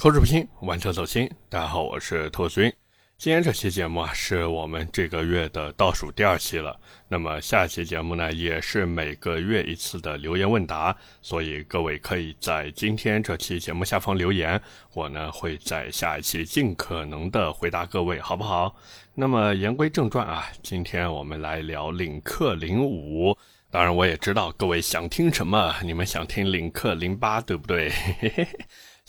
口齿不清，玩车走心。大家好，我是兔子君。今天这期节目啊，是我们这个月的倒数第二期了。那么下期节目呢，也是每个月一次的留言问答，所以各位可以在今天这期节目下方留言，我呢会在下一期尽可能的回答各位，好不好？那么言归正传啊，今天我们来聊领克零五。当然，我也知道各位想听什么，你们想听领克零八，对不对？嘿嘿嘿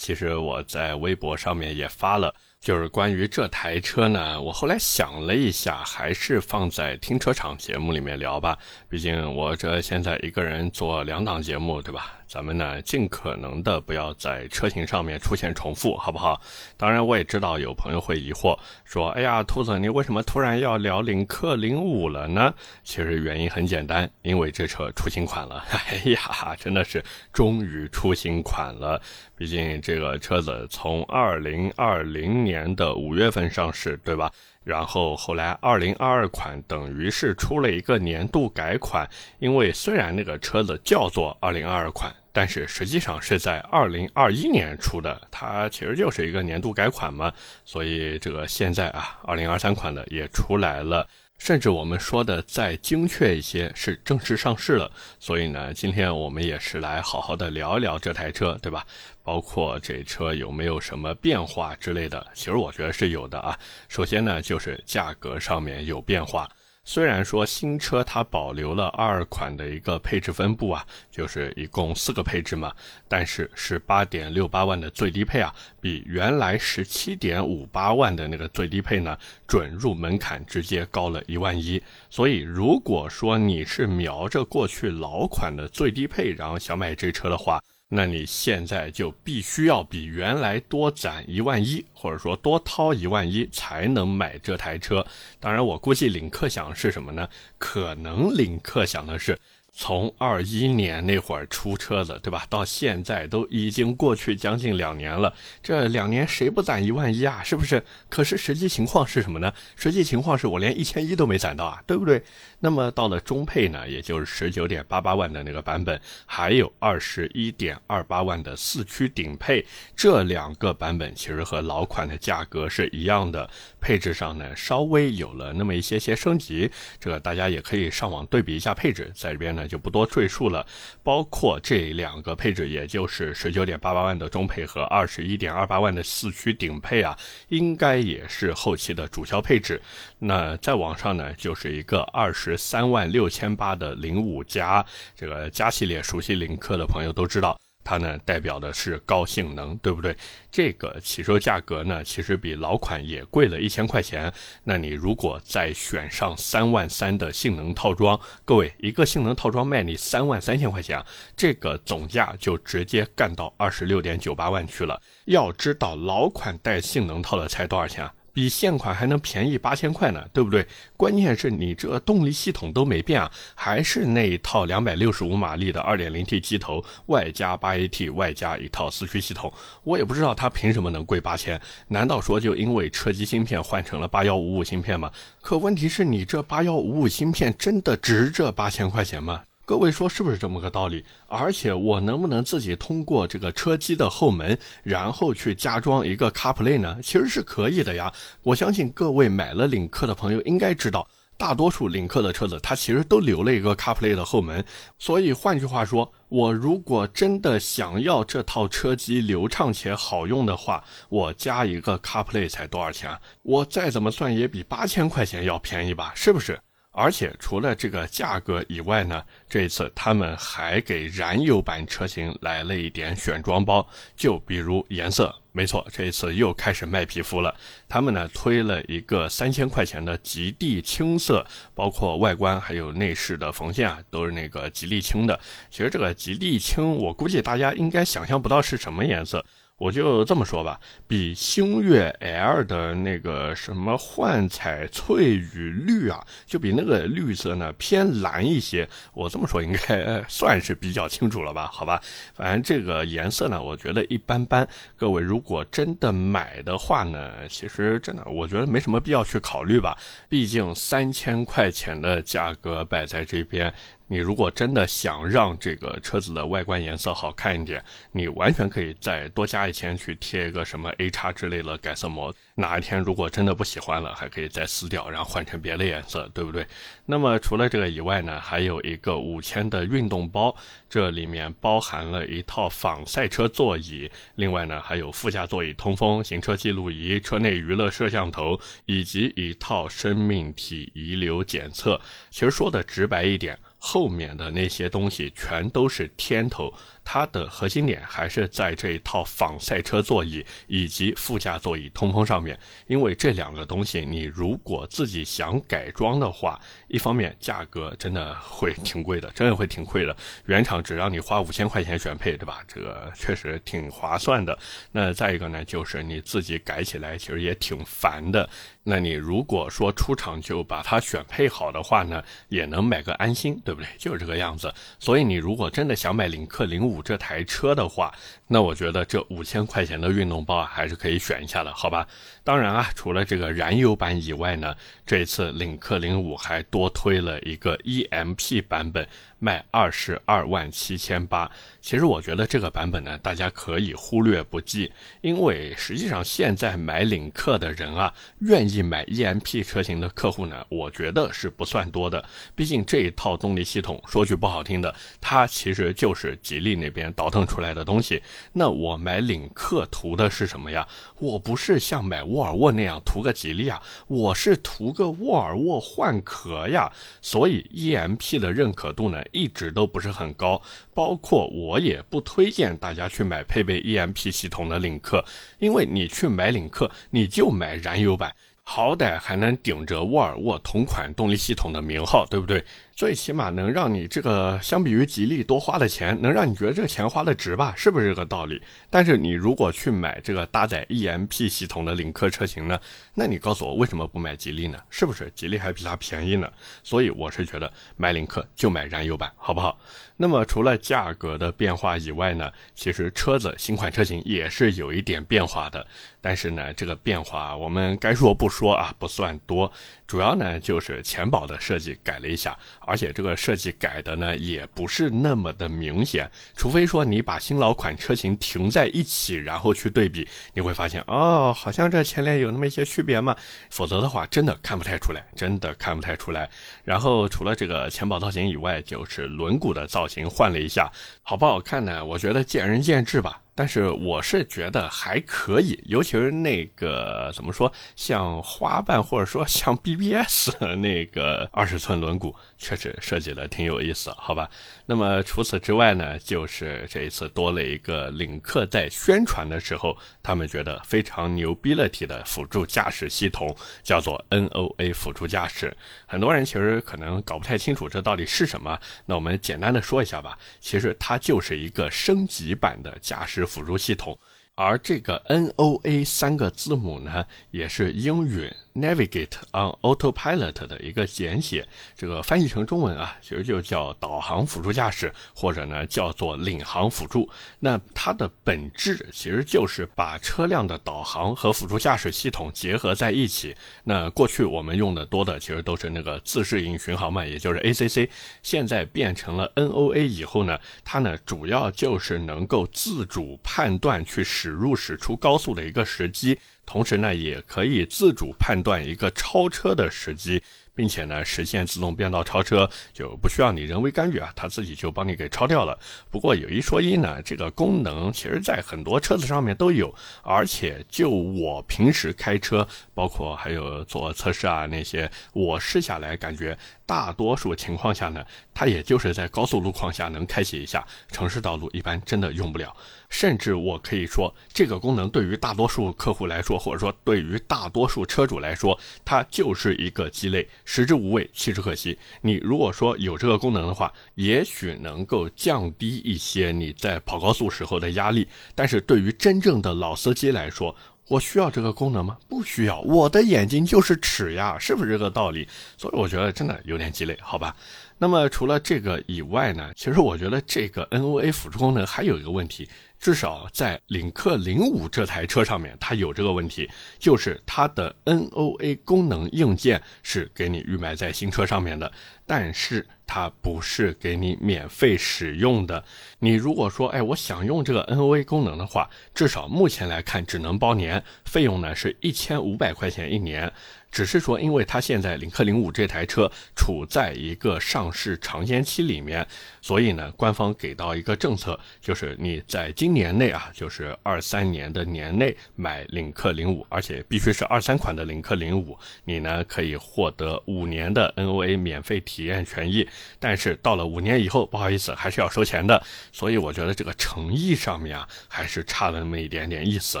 其实我在微博上面也发了，就是关于这台车呢。我后来想了一下，还是放在停车场节目里面聊吧。毕竟我这现在一个人做两档节目，对吧？咱们呢，尽可能的不要在车型上面出现重复，好不好？当然，我也知道有朋友会疑惑，说：“哎呀，兔子，你为什么突然要聊领克零五了呢？”其实原因很简单，因为这车出新款了。哎呀，真的是终于出新款了。毕竟这个车子从二零二零年的五月份上市，对吧？然后后来二零二二款等于是出了一个年度改款，因为虽然那个车子叫做二零二二款。但是实际上是在二零二一年出的，它其实就是一个年度改款嘛，所以这个现在啊，二零二三款的也出来了，甚至我们说的再精确一些，是正式上市了。所以呢，今天我们也是来好好的聊一聊这台车，对吧？包括这车有没有什么变化之类的，其实我觉得是有的啊。首先呢，就是价格上面有变化。虽然说新车它保留了二款的一个配置分布啊，就是一共四个配置嘛，但是是八点六八万的最低配啊，比原来十七点五八万的那个最低配呢，准入门槛直接高了一万一。所以如果说你是瞄着过去老款的最低配，然后想买这车的话，那你现在就必须要比原来多攒一万一，或者说多掏一万一才能买这台车。当然，我估计领克想是什么呢？可能领克想的是。从二一年那会儿出车子，对吧？到现在都已经过去将近两年了，这两年谁不攒一万一啊？是不是？可是实际情况是什么呢？实际情况是我连一千一都没攒到啊，对不对？那么到了中配呢，也就是十九点八八万的那个版本，还有二十一点二八万的四驱顶配，这两个版本其实和老款的价格是一样的，配置上呢稍微有了那么一些些升级，这个大家也可以上网对比一下配置，在这边呢。就不多赘述了，包括这两个配置，也就是十九点八八万的中配和二十一点二八万的四驱顶配啊，应该也是后期的主销配置。那再往上呢，就是一个二十三万六千八的零五加，这个加系列熟悉领克的朋友都知道。它呢代表的是高性能，对不对？这个起售价格呢，其实比老款也贵了一千块钱。那你如果再选上三万三的性能套装，各位一个性能套装卖你三万三千块钱，这个总价就直接干到二十六点九八万去了。要知道老款带性能套的才多少钱啊？比现款还能便宜八千块呢，对不对？关键是你这动力系统都没变啊，还是那一套两百六十五马力的二点零 T 机头，外加八 AT，外加一套四驱系统。我也不知道它凭什么能贵八千？难道说就因为车机芯片换成了八幺五五芯片吗？可问题是你这八幺五五芯片真的值这八千块钱吗？各位说是不是这么个道理？而且我能不能自己通过这个车机的后门，然后去加装一个 CarPlay 呢？其实是可以的呀。我相信各位买了领克的朋友应该知道，大多数领克的车子它其实都留了一个 CarPlay 的后门。所以换句话说，我如果真的想要这套车机流畅且好用的话，我加一个 CarPlay 才多少钱？我再怎么算也比八千块钱要便宜吧？是不是？而且除了这个价格以外呢，这一次他们还给燃油版车型来了一点选装包，就比如颜色，没错，这一次又开始卖皮肤了。他们呢推了一个三千块钱的极地青色，包括外观还有内饰的缝线啊，都是那个极地青的。其实这个极地青，我估计大家应该想象不到是什么颜色。我就这么说吧，比星越 L 的那个什么幻彩翠羽绿啊，就比那个绿色呢偏蓝一些。我这么说应该算是比较清楚了吧？好吧，反正这个颜色呢，我觉得一般般。各位如果真的买的话呢，其实真的我觉得没什么必要去考虑吧。毕竟三千块钱的价格摆在这边。你如果真的想让这个车子的外观颜色好看一点，你完全可以再多加一千去贴一个什么 A 叉之类的改色膜。哪一天如果真的不喜欢了，还可以再撕掉，然后换成别的颜色，对不对？那么除了这个以外呢，还有一个五千的运动包，这里面包含了一套仿赛车座椅，另外呢还有副驾座椅通风、行车记录仪、车内娱乐摄像头，以及一套生命体遗留检测。其实说的直白一点。后面的那些东西全都是添头，它的核心点还是在这一套仿赛车座椅以及副驾座椅通风上面。因为这两个东西，你如果自己想改装的话，一方面价格真的会挺贵的，真的会挺贵的。原厂只让你花五千块钱选配，对吧？这个确实挺划算的。那再一个呢，就是你自己改起来其实也挺烦的。那你如果说出厂就把它选配好的话呢，也能买个安心，对不对？就是这个样子。所以你如果真的想买领克零五这台车的话，那我觉得这五千块钱的运动包啊，还是可以选一下的，好吧？当然啊，除了这个燃油版以外呢，这一次领克零五还多推了一个 EMP 版本。卖二十二万七千八，其实我觉得这个版本呢，大家可以忽略不计，因为实际上现在买领克的人啊，愿意买 EMP 车型的客户呢，我觉得是不算多的。毕竟这一套动力系统，说句不好听的，它其实就是吉利那边倒腾出来的东西。那我买领克图的是什么呀？我不是像买沃尔沃那样图个吉利啊，我是图个沃尔沃换壳呀。所以 EMP 的认可度呢？一直都不是很高，包括我也不推荐大家去买配备 EMP 系统的领克，因为你去买领克，你就买燃油版，好歹还能顶着沃尔沃同款动力系统的名号，对不对？最起码能让你这个相比于吉利多花的钱，能让你觉得这个钱花的值吧？是不是这个道理？但是你如果去买这个搭载 EMP 系统的领克车型呢？那你告诉我为什么不买吉利呢？是不是吉利还比它便宜呢？所以我是觉得买领克就买燃油版，好不好？那么除了价格的变化以外呢，其实车子新款车型也是有一点变化的。但是呢，这个变化我们该说不说啊，不算多。主要呢就是前保的设计改了一下。而且这个设计改的呢，也不是那么的明显，除非说你把新老款车型停在一起，然后去对比，你会发现哦，好像这前脸有那么一些区别嘛，否则的话真的看不太出来，真的看不太出来。然后除了这个前保造型以外，就是轮毂的造型换了一下，好不好看呢？我觉得见仁见智吧。但是我是觉得还可以，尤其是那个怎么说，像花瓣或者说像 BBS 那个二十寸轮毂，确实设计的挺有意思，好吧？那么除此之外呢，就是这一次多了一个领克在宣传的时候，他们觉得非常牛逼了体的辅助驾驶系统，叫做 NOA 辅助驾驶。很多人其实可能搞不太清楚这到底是什么，那我们简单的说一下吧。其实它就是一个升级版的驾驶。辅助系统，而这个 NOA 三个字母呢，也是英语。Navigate on Autopilot 的一个简写，这个翻译成中文啊，其实就叫导航辅助驾驶，或者呢叫做领航辅助。那它的本质其实就是把车辆的导航和辅助驾驶系统结合在一起。那过去我们用的多的其实都是那个自适应巡航嘛，也就是 ACC。现在变成了 NOA 以后呢，它呢主要就是能够自主判断去驶入驶出高速的一个时机。同时呢，也可以自主判断一个超车的时机。并且呢，实现自动变道超车就不需要你人为干预啊，它自己就帮你给超掉了。不过有一说一呢，这个功能其实在很多车子上面都有，而且就我平时开车，包括还有做测试啊那些，我试下来感觉，大多数情况下呢，它也就是在高速路况下能开启一下，城市道路一般真的用不了。甚至我可以说，这个功能对于大多数客户来说，或者说对于大多数车主来说，它就是一个鸡肋。食之无味，弃之可惜。你如果说有这个功能的话，也许能够降低一些你在跑高速时候的压力。但是对于真正的老司机来说，我需要这个功能吗？不需要。我的眼睛就是尺呀，是不是这个道理？所以我觉得真的有点鸡肋，好吧。那么除了这个以外呢，其实我觉得这个 NOA 辅助功能还有一个问题。至少在领克零五这台车上面，它有这个问题，就是它的 NOA 功能硬件是给你预埋在新车上面的，但是。它不是给你免费使用的。你如果说，哎，我想用这个 NOA 功能的话，至少目前来看只能包年，费用呢是一千五百块钱一年。只是说，因为它现在领克零五这台车处在一个上市尝鲜期里面，所以呢，官方给到一个政策，就是你在今年内啊，就是二三年的年内买领克零五，而且必须是二三款的领克零五，你呢可以获得五年的 NOA 免费体验权益。但是到了五年以后，不好意思，还是要收钱的。所以我觉得这个诚意上面啊，还是差了那么一点点意思。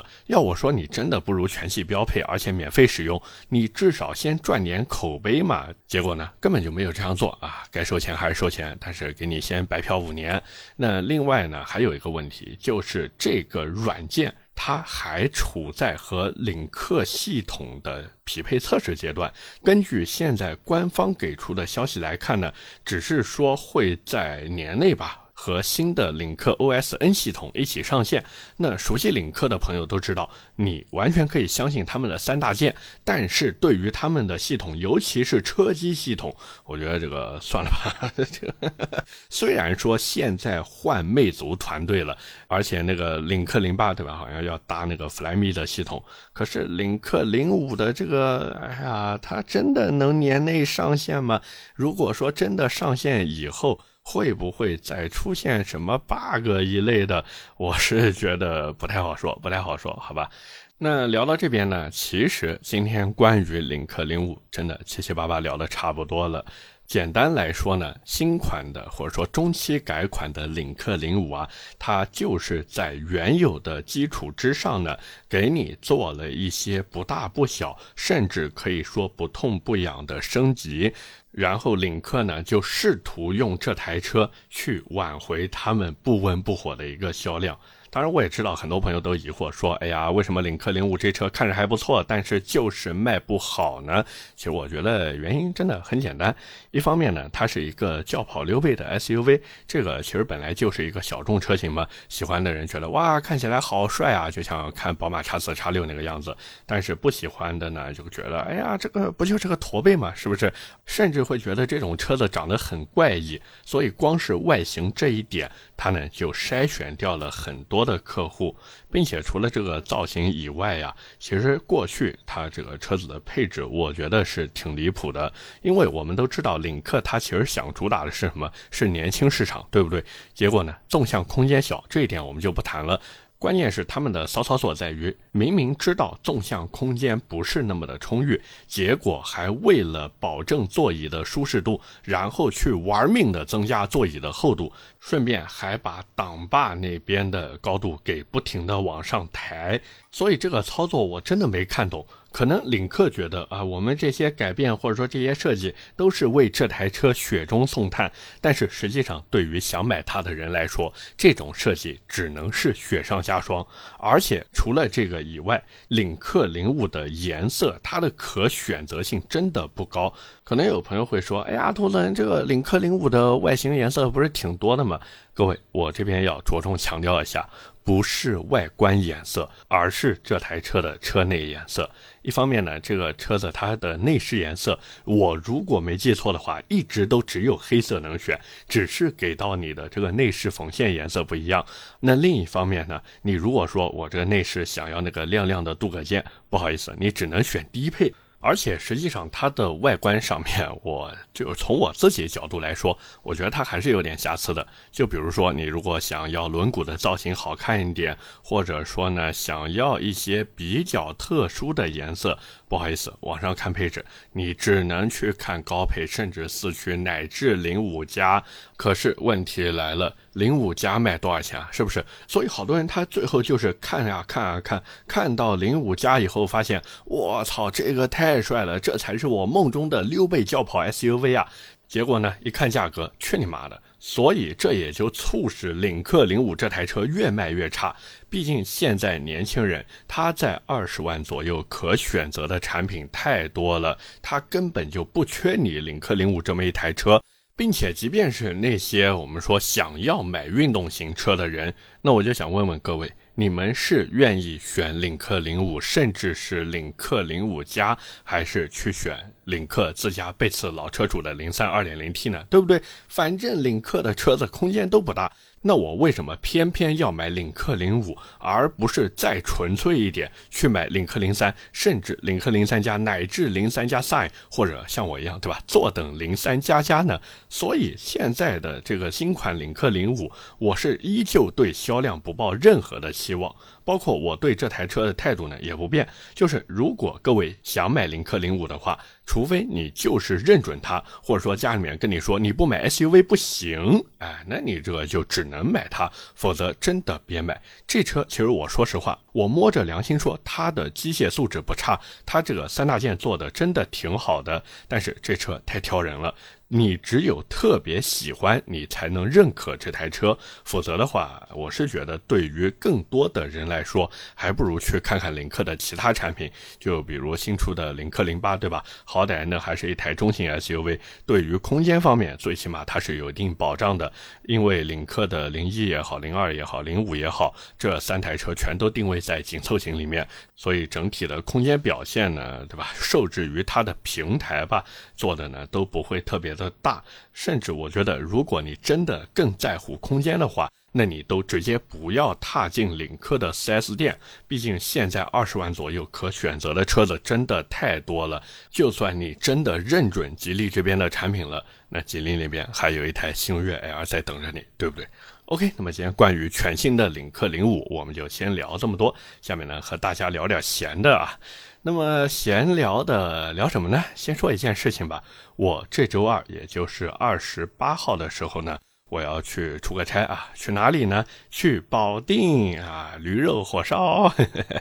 要我说，你真的不如全系标配，而且免费使用，你。至少先赚点口碑嘛，结果呢根本就没有这样做啊！该收钱还是收钱，但是给你先白嫖五年。那另外呢还有一个问题，就是这个软件它还处在和领克系统的匹配测试阶段。根据现在官方给出的消息来看呢，只是说会在年内吧。和新的领克 OS N 系统一起上线，那熟悉领克的朋友都知道，你完全可以相信他们的三大件。但是对于他们的系统，尤其是车机系统，我觉得这个算了吧。虽然说现在换魅族团队了，而且那个领克零八对吧，好像要搭那个 Flyme 的系统，可是领克零五的这个，哎呀，它真的能年内上线吗？如果说真的上线以后，会不会再出现什么 bug 一类的？我是觉得不太好说，不太好说，好吧。那聊到这边呢，其实今天关于领克零五，真的七七八八聊的差不多了。简单来说呢，新款的或者说中期改款的领克零五啊，它就是在原有的基础之上呢，给你做了一些不大不小，甚至可以说不痛不痒的升级。然后领克呢就试图用这台车去挽回他们不温不火的一个销量。当然，我也知道很多朋友都疑惑说：“哎呀，为什么领克零五这车看着还不错，但是就是卖不好呢？”其实我觉得原因真的很简单。一方面呢，它是一个轿跑溜背的 SUV，这个其实本来就是一个小众车型嘛。喜欢的人觉得哇，看起来好帅啊，就像看宝马叉四、叉六那个样子。但是不喜欢的呢，就觉得哎呀，这个不就是个驼背嘛，是不是？甚至会觉得这种车子长得很怪异。所以光是外形这一点，它呢就筛选掉了很多。多的客户，并且除了这个造型以外呀，其实过去它这个车子的配置，我觉得是挺离谱的。因为我们都知道，领克它其实想主打的是什么？是年轻市场，对不对？结果呢，纵向空间小，这一点我们就不谈了。关键是他们的骚操作在于，明明知道纵向空间不是那么的充裕，结果还为了保证座椅的舒适度，然后去玩命的增加座椅的厚度，顺便还把挡把那边的高度给不停的往上抬。所以这个操作我真的没看懂。可能领克觉得啊，我们这些改变或者说这些设计都是为这台车雪中送炭，但是实际上对于想买它的人来说，这种设计只能是雪上加霜。而且除了这个以外，领克零五的颜色它的可选择性真的不高。可能有朋友会说，哎呀，兔子，这个领克零五的外形颜色不是挺多的吗？各位，我这边要着重强调一下。不是外观颜色，而是这台车的车内颜色。一方面呢，这个车子它的内饰颜色，我如果没记错的话，一直都只有黑色能选，只是给到你的这个内饰缝线颜色不一样。那另一方面呢，你如果说我这个内饰想要那个亮亮的镀铬件，不好意思，你只能选低配。而且实际上，它的外观上面，我就从我自己角度来说，我觉得它还是有点瑕疵的。就比如说，你如果想要轮毂的造型好看一点，或者说呢，想要一些比较特殊的颜色。不好意思，网上看配置，你只能去看高配，甚至四驱，乃至零五加。可是问题来了，零五加卖多少钱啊？是不是？所以好多人他最后就是看呀看啊看，看到零五加以后，发现我操，这个太帅了，这才是我梦中的溜背轿跑 SUV 啊！结果呢，一看价格，去你妈的！所以这也就促使领克零五这台车越卖越差。毕竟现在年轻人他在二十万左右可选择的产品太多了，他根本就不缺你领克零五这么一台车。并且即便是那些我们说想要买运动型车的人，那我就想问问各位，你们是愿意选领克零五，甚至是领克零五加，还是去选？领克自家背刺老车主的零三二点零 T 呢？对不对？反正领克的车子空间都不大。那我为什么偏偏要买领克零五，而不是再纯粹一点去买领克零三，甚至领克零三加乃至零三加 Sign，或者像我一样，对吧？坐等零三加加呢？所以现在的这个新款领克零五，我是依旧对销量不抱任何的希望。包括我对这台车的态度呢也不变，就是如果各位想买领克零五的话，除非你就是认准它，或者说家里面跟你说你不买 SUV 不行，哎，那你这个就只能买它，否则真的别买这车。其实我说实话，我摸着良心说，它的机械素质不差，它这个三大件做的真的挺好的，但是这车太挑人了。你只有特别喜欢，你才能认可这台车，否则的话，我是觉得对于更多的人来说，还不如去看看领克的其他产品，就比如新出的领克零八，对吧？好歹呢还是一台中型 SUV，对于空间方面，最起码它是有一定保障的。因为领克的零一也好，零二也好，零五也好，这三台车全都定位在紧凑型里面，所以整体的空间表现呢，对吧？受制于它的平台吧，做的呢都不会特别。的大，甚至我觉得，如果你真的更在乎空间的话，那你都直接不要踏进领克的 4S 店。毕竟现在二十万左右可选择的车子真的太多了。就算你真的认准吉利这边的产品了，那吉利那边还有一台星越 L 在等着你，对不对？OK，那么今天关于全新的领克零五，我们就先聊这么多。下面呢，和大家聊点闲的啊。那么闲聊的聊什么呢？先说一件事情吧。我这周二，也就是二十八号的时候呢。我要去出个差啊，去哪里呢？去保定啊，驴肉火烧。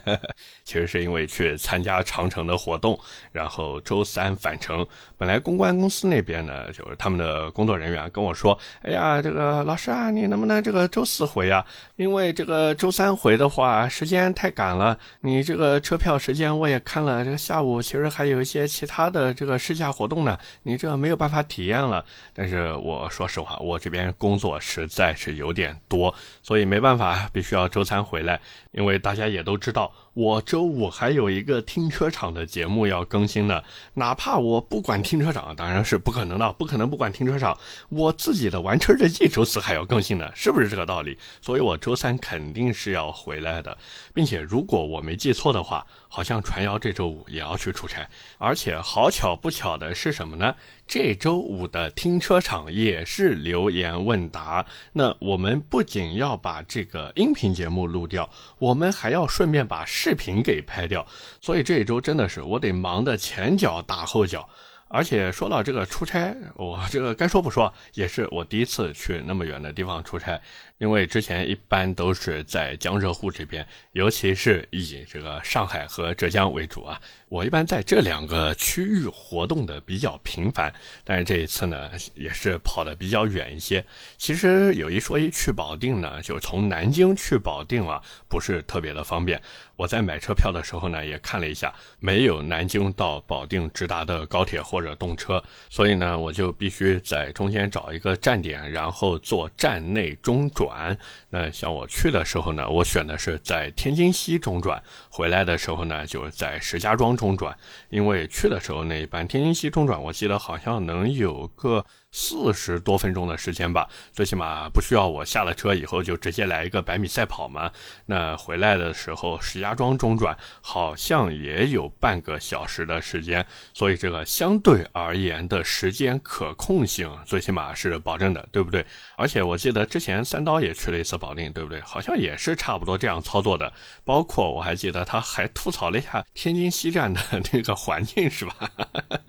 其实是因为去参加长城的活动，然后周三返程。本来公关公司那边呢，就是他们的工作人员跟我说：“哎呀，这个老师啊，你能不能这个周四回啊？因为这个周三回的话，时间太赶了。你这个车票时间我也看了，这个下午其实还有一些其他的这个试驾活动呢，你这没有办法体验了。但是我说实话，我这边。工作实在是有点多，所以没办法，必须要周三回来。因为大家也都知道，我周五还有一个停车场的节目要更新呢。哪怕我不管停车场，当然是不可能的，不可能不管停车场。我自己的玩车日记周四还要更新呢，是不是这个道理？所以我周三肯定是要回来的，并且如果我没记错的话，好像传谣这周五也要去出差。而且好巧不巧的是什么呢？这周五的停车场也是留言问答。那我们不仅要把这个音频节目录掉。我们还要顺便把视频给拍掉，所以这一周真的是我得忙得前脚打后脚。而且说到这个出差，我这个该说不说，也是我第一次去那么远的地方出差。因为之前一般都是在江浙沪这边，尤其是以这个上海和浙江为主啊。我一般在这两个区域活动的比较频繁，但是这一次呢，也是跑的比较远一些。其实有一说一，去保定呢，就从南京去保定啊，不是特别的方便。我在买车票的时候呢，也看了一下，没有南京到保定直达的高铁或者动车，所以呢，我就必须在中间找一个站点，然后坐站内中转。转，那像我去的时候呢，我选的是在天津西中转，回来的时候呢，就在石家庄中转。因为去的时候那一班天津西中转，我记得好像能有个。四十多分钟的时间吧，最起码不需要我下了车以后就直接来一个百米赛跑嘛。那回来的时候，石家庄中转好像也有半个小时的时间，所以这个相对而言的时间可控性最起码是保证的，对不对？而且我记得之前三刀也去了一次保定，对不对？好像也是差不多这样操作的。包括我还记得他还吐槽了一下天津西站的那个环境，是吧？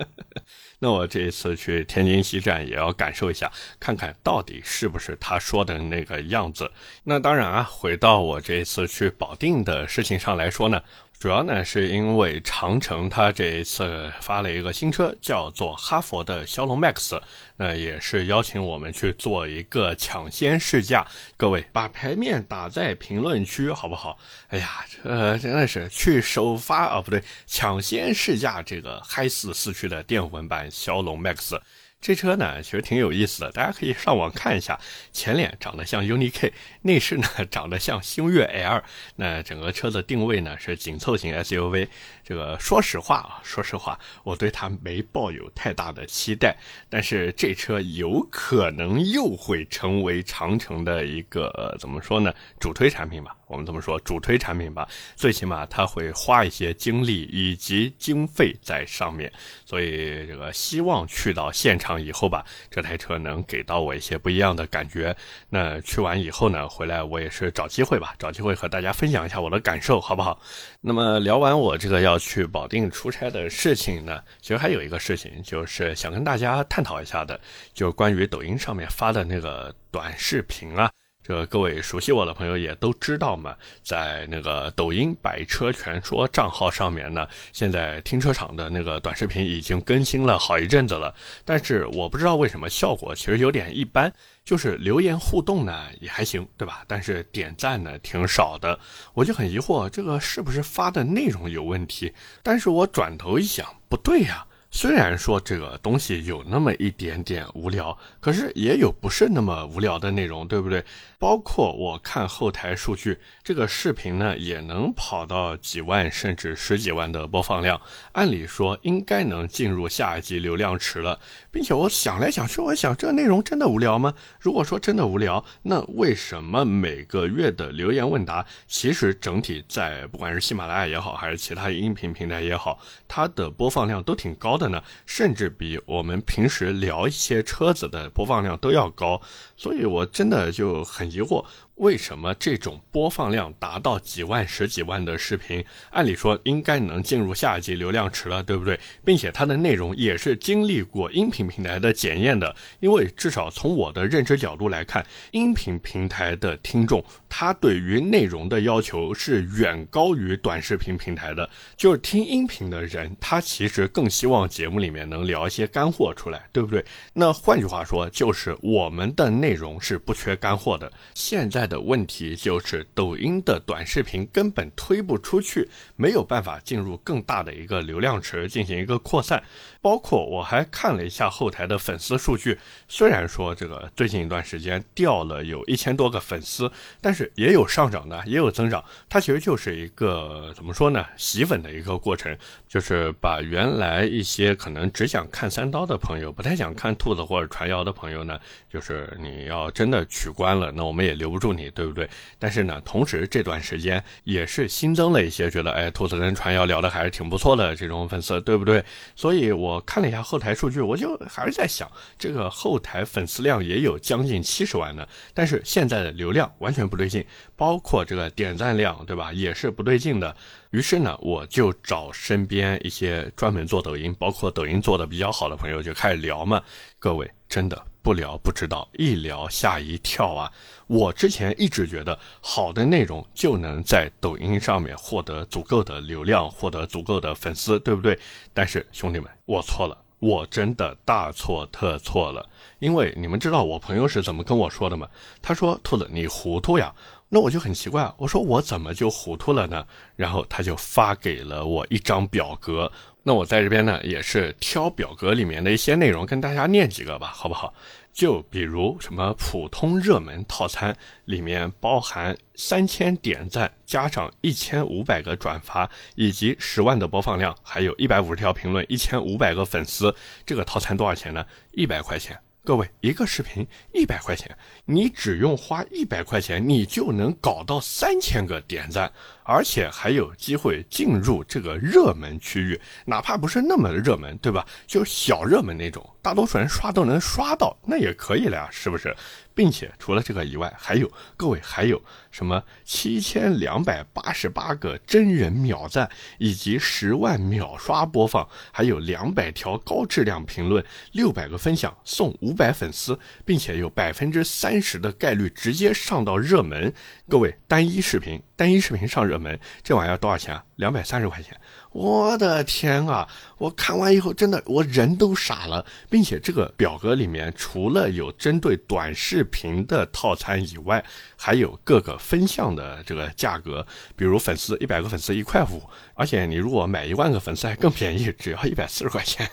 那我这一次去天津西站也要感受一下，看看到底是不是他说的那个样子。那当然啊，回到我这一次去保定的事情上来说呢。主要呢，是因为长城它这一次发了一个新车，叫做哈佛的骁龙 Max，那也是邀请我们去做一个抢先试驾。各位把牌面打在评论区好不好？哎呀，这真的是去首发啊，不对，抢先试驾这个嗨四四驱的电混版骁龙 Max。这车呢，其实挺有意思的，大家可以上网看一下。前脸长得像 UNI K，内饰呢 长得像星越 L。那整个车的定位呢是紧凑型 SUV。这个说实话啊，说实话，我对它没抱有太大的期待。但是这车有可能又会成为长城的一个怎么说呢？主推产品吧。我们这么说，主推产品吧，最起码他会花一些精力以及经费在上面，所以这个希望去到现场以后吧，这台车能给到我一些不一样的感觉。那去完以后呢，回来我也是找机会吧，找机会和大家分享一下我的感受，好不好？那么聊完我这个要去保定出差的事情呢，其实还有一个事情，就是想跟大家探讨一下的，就关于抖音上面发的那个短视频啊。这各位熟悉我的朋友也都知道嘛，在那个抖音“百车全说”账号上面呢，现在停车场的那个短视频已经更新了好一阵子了，但是我不知道为什么效果其实有点一般，就是留言互动呢也还行，对吧？但是点赞呢挺少的，我就很疑惑，这个是不是发的内容有问题？但是我转头一想，不对呀。虽然说这个东西有那么一点点无聊，可是也有不是那么无聊的内容，对不对？包括我看后台数据，这个视频呢也能跑到几万甚至十几万的播放量，按理说应该能进入下一级流量池了。并且我想来想去，我想这内容真的无聊吗？如果说真的无聊，那为什么每个月的留言问答，其实整体在不管是喜马拉雅也好，还是其他音频平台也好，它的播放量都挺高的呢？甚至比我们平时聊一些车子的播放量都要高，所以我真的就很疑惑。为什么这种播放量达到几万、十几万的视频，按理说应该能进入下一级流量池了，对不对？并且它的内容也是经历过音频平台的检验的，因为至少从我的认知角度来看，音频平台的听众他对于内容的要求是远高于短视频平台的。就是听音频的人，他其实更希望节目里面能聊一些干货出来，对不对？那换句话说，就是我们的内容是不缺干货的。现在。的问题就是抖音的短视频根本推不出去，没有办法进入更大的一个流量池进行一个扩散。包括我还看了一下后台的粉丝数据，虽然说这个最近一段时间掉了有一千多个粉丝，但是也有上涨的，也有增长。它其实就是一个怎么说呢，洗粉的一个过程，就是把原来一些可能只想看三刀的朋友，不太想看兔子或者传谣的朋友呢，就是你要真的取关了，那我们也留不住你，对不对？但是呢，同时这段时间也是新增了一些觉得，哎，兔子跟传谣聊的还是挺不错的这种粉丝，对不对？所以我。我看了一下后台数据，我就还是在想，这个后台粉丝量也有将近七十万呢，但是现在的流量完全不对劲，包括这个点赞量，对吧，也是不对劲的。于是呢，我就找身边一些专门做抖音，包括抖音做的比较好的朋友，就开始聊嘛。各位真的不聊不知道，一聊吓一跳啊！我之前一直觉得好的内容就能在抖音上面获得足够的流量，获得足够的粉丝，对不对？但是兄弟们，我错了，我真的大错特错了。因为你们知道我朋友是怎么跟我说的吗？他说：“兔子，你糊涂呀。”那我就很奇怪，我说我怎么就糊涂了呢？然后他就发给了我一张表格。那我在这边呢，也是挑表格里面的一些内容跟大家念几个吧，好不好？就比如什么普通热门套餐里面包含三千点赞，加上一千五百个转发，以及十万的播放量，还有一百五十条评论，一千五百个粉丝，这个套餐多少钱呢？一百块钱。各位，一个视频一百块钱，你只用花一百块钱，你就能搞到三千个点赞，而且还有机会进入这个热门区域，哪怕不是那么热门，对吧？就小热门那种，大多数人刷都能刷到，那也可以了呀，是不是？并且除了这个以外，还有各位还有什么七千两百八十八个真人秒赞，以及十万秒刷播放，还有两百条高质量评论，六百个分享送五百粉丝，并且有百分之三十的概率直接上到热门。各位单一视频，单一视频上热门，这玩意儿多少钱啊？两百三十块钱。我的天啊！我看完以后，真的我人都傻了，并且这个表格里面除了有针对短视频的套餐以外，还有各个分项的这个价格，比如粉丝一百个粉丝一块五，而且你如果买一万个粉丝还更便宜，只要一百四十块钱。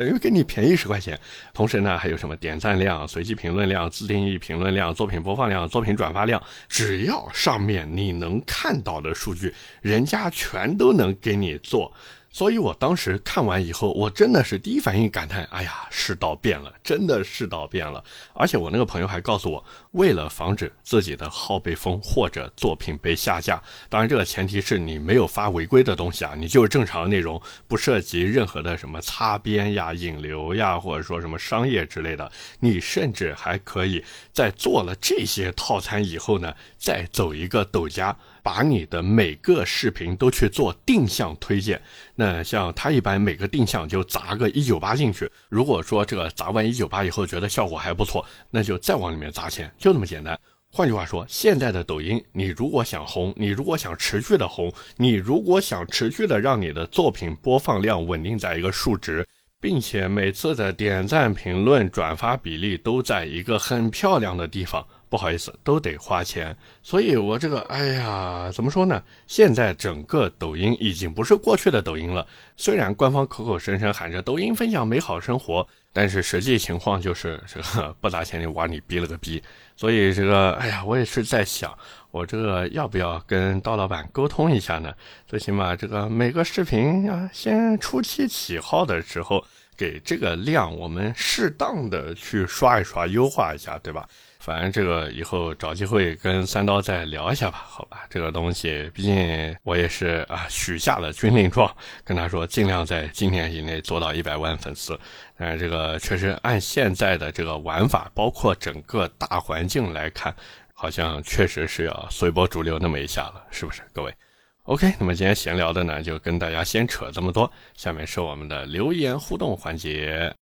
等于给你便宜十块钱。同时呢，还有什么点赞量、随机评论量、自定义评论量、作品播放量、作品转发量，只要上面你能看到的数据，人家全都能给你做。所以我当时看完以后，我真的是第一反应感叹：哎呀，世道变了，真的世道变了。而且我那个朋友还告诉我，为了防止自己的号被封或者作品被下架，当然这个前提是你没有发违规的东西啊，你就是正常内容，不涉及任何的什么擦边呀、引流呀，或者说什么商业之类的。你甚至还可以在做了这些套餐以后呢，再走一个抖加。把你的每个视频都去做定向推荐，那像他一般每个定向就砸个一九八进去。如果说这个砸完一九八以后觉得效果还不错，那就再往里面砸钱，就那么简单。换句话说，现在的抖音，你如果想红，你如果想持续的红，你如果想持续的让你的作品播放量稳定在一个数值，并且每次的点赞、评论、转发比例都在一个很漂亮的地方。不好意思，都得花钱，所以我这个，哎呀，怎么说呢？现在整个抖音已经不是过去的抖音了。虽然官方口口声声喊着抖音分享美好生活，但是实际情况就是这个不砸钱就往你逼了个逼。所以这个，哎呀，我也是在想，我这个要不要跟刀老板沟通一下呢？最起码这个每个视频啊，先初期起号的时候，给这个量我们适当的去刷一刷，优化一下，对吧？反正这个以后找机会跟三刀再聊一下吧，好吧？这个东西毕竟我也是啊许下了军令状，跟他说尽量在今年以内做到一百万粉丝。但是这个确实按现在的这个玩法，包括整个大环境来看，好像确实是要随波逐流那么一下了，是不是？各位，OK，那么今天闲聊的呢，就跟大家先扯这么多，下面是我们的留言互动环节。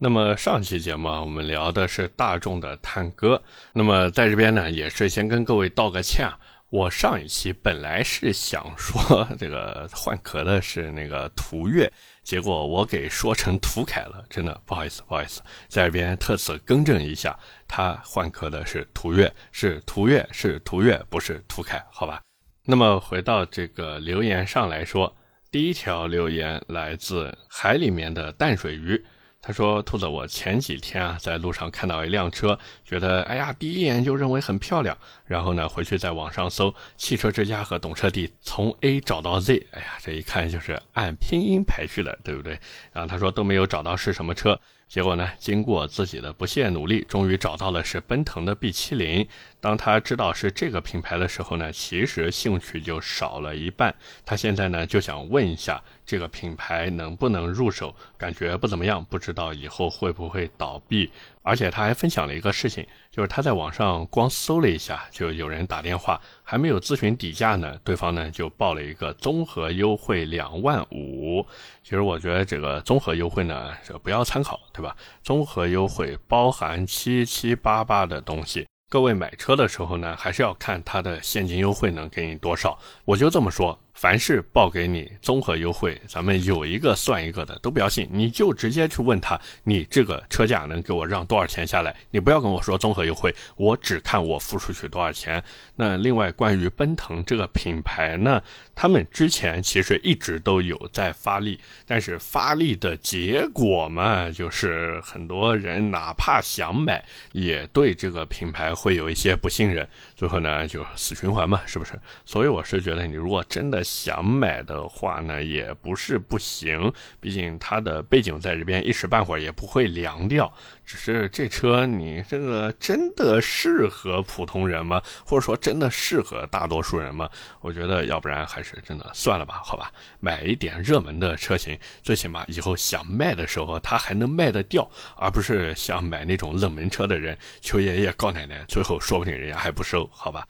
那么上期节目啊，我们聊的是大众的探歌。那么在这边呢，也是先跟各位道个歉啊。我上一期本来是想说这个换壳的是那个途岳，结果我给说成途凯了，真的不好意思，不好意思，在这边特此更正一下，他换壳的是途岳，是途岳，是途岳，不是途凯，好吧？那么回到这个留言上来说，第一条留言来自海里面的淡水鱼。他说：“兔子，我前几天啊，在路上看到一辆车，觉得哎呀，第一眼就认为很漂亮。然后呢，回去在网上搜汽车之家和懂车帝，从 A 找到 Z，哎呀，这一看就是按拼音排序的，对不对？然后他说都没有找到是什么车。”结果呢？经过自己的不懈努力，终于找到了是奔腾的 B70。当他知道是这个品牌的时候呢，其实兴趣就少了一半。他现在呢就想问一下，这个品牌能不能入手？感觉不怎么样，不知道以后会不会倒闭。而且他还分享了一个事情，就是他在网上光搜了一下，就有人打电话，还没有咨询底价呢，对方呢就报了一个综合优惠两万五。其实我觉得这个综合优惠呢，这不要参考，对吧？综合优惠包含七七八八的东西。各位买车的时候呢，还是要看他的现金优惠能给你多少。我就这么说。凡是报给你综合优惠，咱们有一个算一个的，都不要信，你就直接去问他，你这个车价能给我让多少钱下来？你不要跟我说综合优惠，我只看我付出去多少钱。那另外关于奔腾这个品牌呢，他们之前其实一直都有在发力，但是发力的结果嘛，就是很多人哪怕想买，也对这个品牌会有一些不信任，最后呢就死循环嘛，是不是？所以我是觉得，你如果真的。想买的话呢，也不是不行，毕竟它的背景在这边，一时半会儿也不会凉掉。只是这车你这个真的适合普通人吗？或者说真的适合大多数人吗？我觉得要不然还是真的算了吧，好吧，买一点热门的车型，最起码以后想卖的时候它还能卖得掉，而不是想买那种冷门车的人求爷爷告奶奶，最后说不定人家还不收，好吧。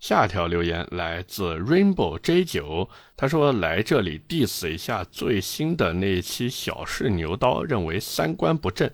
下条留言来自 Rainbow J 九，他说来这里 diss 一下最新的那一期小试牛刀，认为三观不正，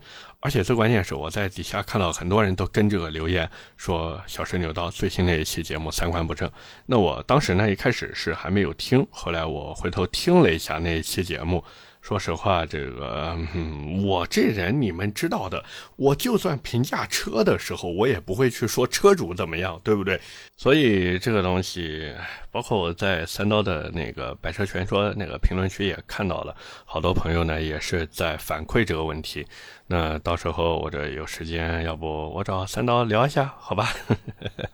而且最关键是我在底下看到很多人都跟这个留言说小神牛刀最新那一期节目三观不正。那我当时呢一开始是还没有听，后来我回头听了一下那一期节目。说实话，这个嗯我这人你们知道的，我就算评价车的时候，我也不会去说车主怎么样，对不对？所以这个东西，包括我在三刀的那个百车全说那个评论区也看到了，好多朋友呢也是在反馈这个问题。那到时候我这有时间，要不我找三刀聊一下，好吧？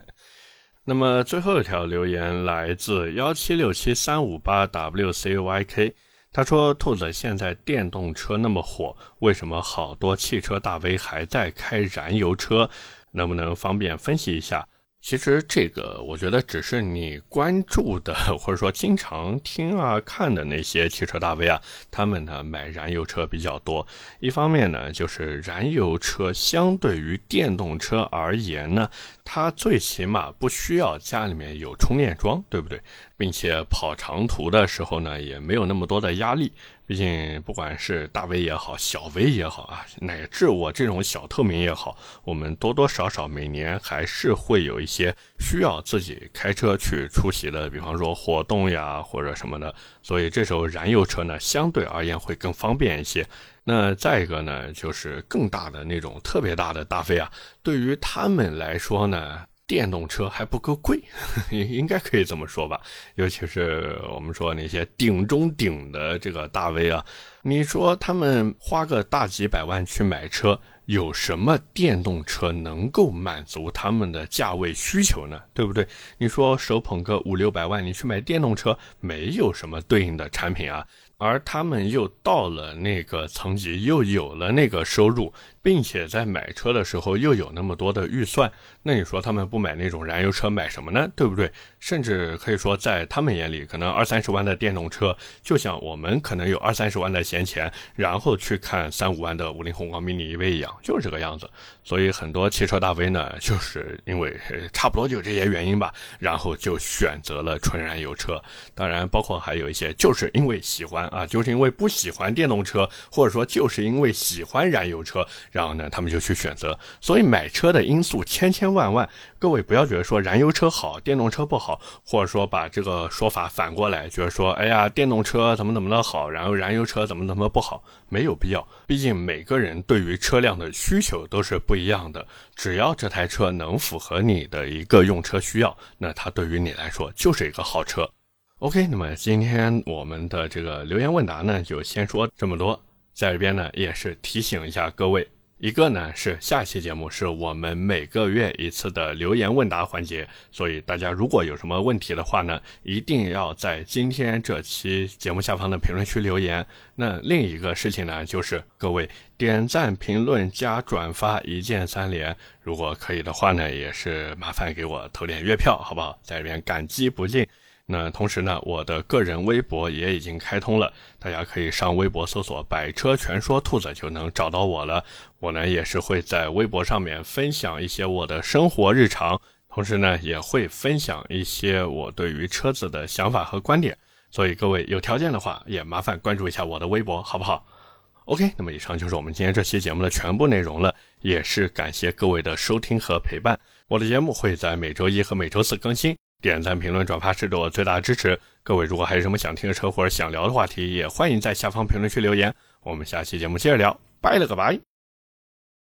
那么最后一条留言来自幺七六七三五八 wcyk。他说：“兔子，现在电动车那么火，为什么好多汽车大 V 还在开燃油车？能不能方便分析一下？”其实这个，我觉得只是你关注的，或者说经常听啊看的那些汽车大 V 啊，他们呢买燃油车比较多。一方面呢，就是燃油车相对于电动车而言呢，它最起码不需要家里面有充电桩，对不对？并且跑长途的时候呢，也没有那么多的压力。毕竟，不管是大 V 也好，小 V 也好啊，乃至我这种小透明也好，我们多多少少每年还是会有一些需要自己开车去出席的，比方说活动呀或者什么的。所以这时候燃油车呢，相对而言会更方便一些。那再一个呢，就是更大的那种特别大的大 V 啊，对于他们来说呢。电动车还不够贵，应该可以这么说吧。尤其是我们说那些顶中顶的这个大 V 啊，你说他们花个大几百万去买车，有什么电动车能够满足他们的价位需求呢？对不对？你说手捧个五六百万，你去买电动车，没有什么对应的产品啊。而他们又到了那个层级，又有了那个收入，并且在买车的时候又有那么多的预算，那你说他们不买那种燃油车买什么呢？对不对？甚至可以说，在他们眼里，可能二三十万的电动车，就像我们可能有二三十万的闲钱，然后去看三五万的五菱宏光 mini EV 一样，就是这个样子。所以很多汽车大 V 呢，就是因为差不多就这些原因吧，然后就选择了纯燃油车。当然，包括还有一些就是因为喜欢。啊，就是因为不喜欢电动车，或者说就是因为喜欢燃油车，然后呢，他们就去选择。所以买车的因素千千万万，各位不要觉得说燃油车好，电动车不好，或者说把这个说法反过来，觉得说，哎呀，电动车怎么怎么的好，然后燃油车怎么怎么不好，没有必要。毕竟每个人对于车辆的需求都是不一样的，只要这台车能符合你的一个用车需要，那它对于你来说就是一个好车。OK，那么今天我们的这个留言问答呢，就先说这么多。在这边呢，也是提醒一下各位，一个呢是下期节目是我们每个月一次的留言问答环节，所以大家如果有什么问题的话呢，一定要在今天这期节目下方的评论区留言。那另一个事情呢，就是各位点赞、评论加转发一键三连，如果可以的话呢，也是麻烦给我投点月票，好不好？在这边感激不尽。那同时呢，我的个人微博也已经开通了，大家可以上微博搜索“百车全说兔子”就能找到我了。我呢也是会在微博上面分享一些我的生活日常，同时呢也会分享一些我对于车子的想法和观点。所以各位有条件的话，也麻烦关注一下我的微博，好不好？OK，那么以上就是我们今天这期节目的全部内容了，也是感谢各位的收听和陪伴。我的节目会在每周一和每周四更新。点赞、评论、转发是对我最大的支持。各位如果还有什么想听的车或者想聊的话题，也欢迎在下方评论区留言。我们下期节目接着聊，拜了个拜。